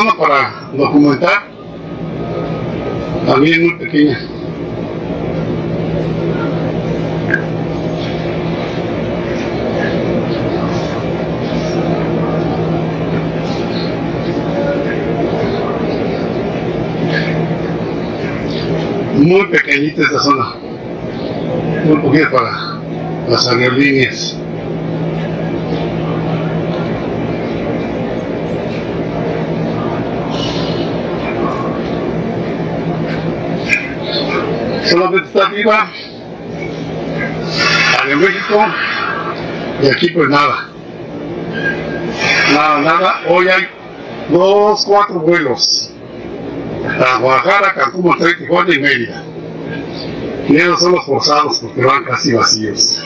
Zona para documentar también muy pequeña. Muy pequeñita esta zona. Muy poquita para las aerolíneas. La de México, y aquí pues nada. Nada, nada. Hoy hay dos, cuatro vuelos. A Guadalajara, Cancún, Monterrey, Tijuana y Mérida. Y esos son los forzados porque van casi vacíos.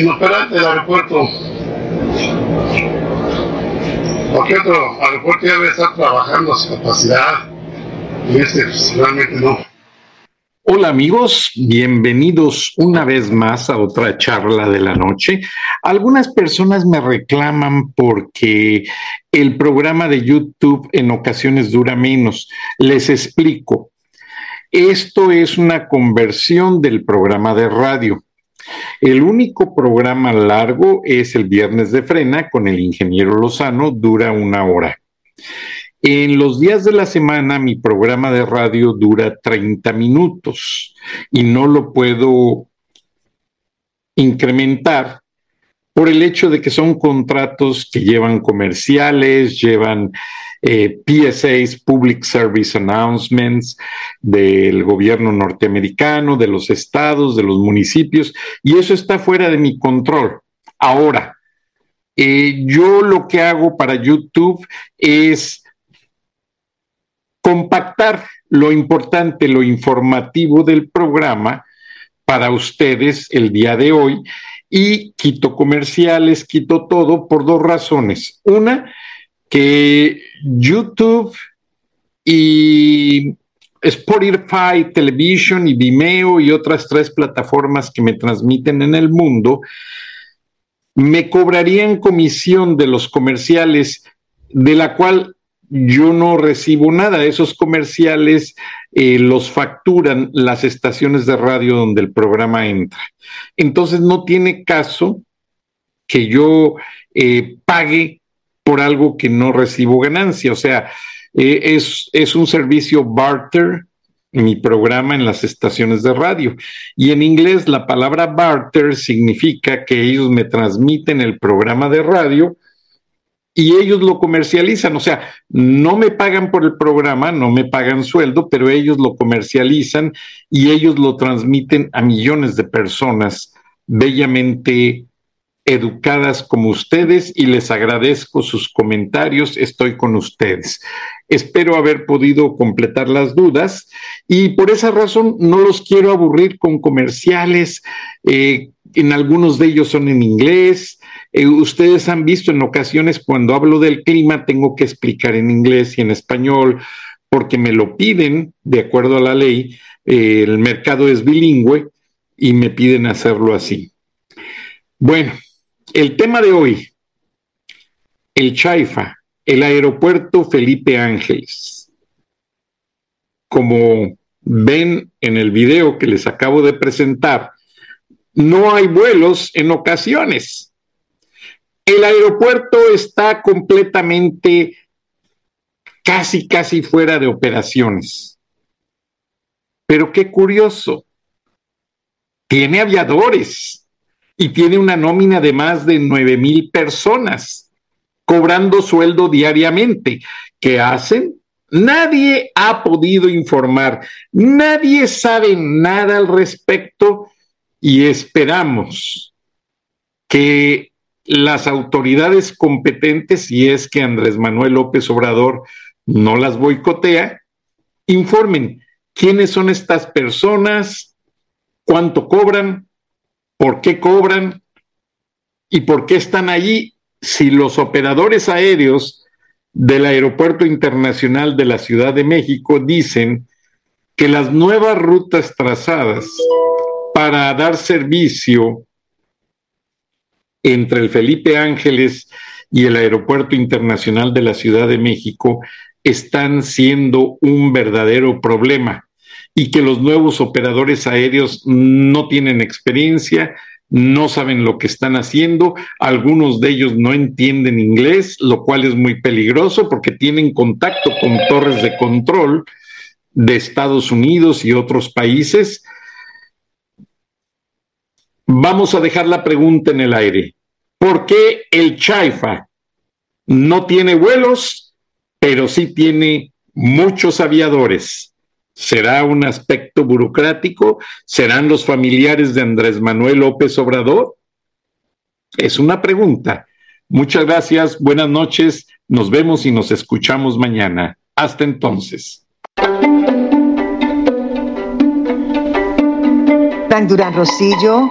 Inoperante del aeropuerto. Cualquier otro aeropuerto ya debe estar trabajando a su capacidad y este pues, realmente no. Hola amigos, bienvenidos una vez más a otra charla de la noche. Algunas personas me reclaman porque el programa de YouTube en ocasiones dura menos. Les explico. Esto es una conversión del programa de radio. El único programa largo es el Viernes de Frena con el ingeniero Lozano, dura una hora. En los días de la semana mi programa de radio dura 30 minutos y no lo puedo incrementar por el hecho de que son contratos que llevan comerciales, llevan eh, PSAs, Public Service Announcements, del gobierno norteamericano, de los estados, de los municipios, y eso está fuera de mi control. Ahora, eh, yo lo que hago para YouTube es compactar lo importante, lo informativo del programa para ustedes el día de hoy y quito comerciales, quito todo por dos razones. Una, que YouTube y Spotify Television y Vimeo y otras tres plataformas que me transmiten en el mundo me cobrarían comisión de los comerciales de la cual yo no recibo nada. Esos comerciales eh, los facturan las estaciones de radio donde el programa entra. Entonces no tiene caso que yo eh, pague por algo que no recibo ganancia. O sea, eh, es, es un servicio barter, mi programa en las estaciones de radio. Y en inglés la palabra barter significa que ellos me transmiten el programa de radio y ellos lo comercializan. O sea, no me pagan por el programa, no me pagan sueldo, pero ellos lo comercializan y ellos lo transmiten a millones de personas bellamente educadas como ustedes y les agradezco sus comentarios. Estoy con ustedes. Espero haber podido completar las dudas y por esa razón no los quiero aburrir con comerciales. Eh, en algunos de ellos son en inglés. Eh, ustedes han visto en ocasiones cuando hablo del clima tengo que explicar en inglés y en español porque me lo piden de acuerdo a la ley. Eh, el mercado es bilingüe y me piden hacerlo así. Bueno, el tema de hoy, el Chaifa, el aeropuerto Felipe Ángeles. Como ven en el video que les acabo de presentar, no hay vuelos en ocasiones. El aeropuerto está completamente, casi, casi fuera de operaciones. Pero qué curioso, tiene aviadores y tiene una nómina de más de nueve mil personas cobrando sueldo diariamente. ¿Qué hacen? Nadie ha podido informar, nadie sabe nada al respecto y esperamos que las autoridades competentes, si es que Andrés Manuel López Obrador no las boicotea, informen quiénes son estas personas, cuánto cobran, por qué cobran y por qué están allí si los operadores aéreos del Aeropuerto Internacional de la Ciudad de México dicen que las nuevas rutas trazadas para dar servicio entre el Felipe Ángeles y el Aeropuerto Internacional de la Ciudad de México están siendo un verdadero problema y que los nuevos operadores aéreos no tienen experiencia, no saben lo que están haciendo, algunos de ellos no entienden inglés, lo cual es muy peligroso porque tienen contacto con torres de control de Estados Unidos y otros países. Vamos a dejar la pregunta en el aire. ¿Por qué el Chaifa no tiene vuelos, pero sí tiene muchos aviadores? ¿Será un aspecto burocrático? ¿Serán los familiares de Andrés Manuel López Obrador? Es una pregunta. Muchas gracias, buenas noches, nos vemos y nos escuchamos mañana. Hasta entonces. Durán Rosillo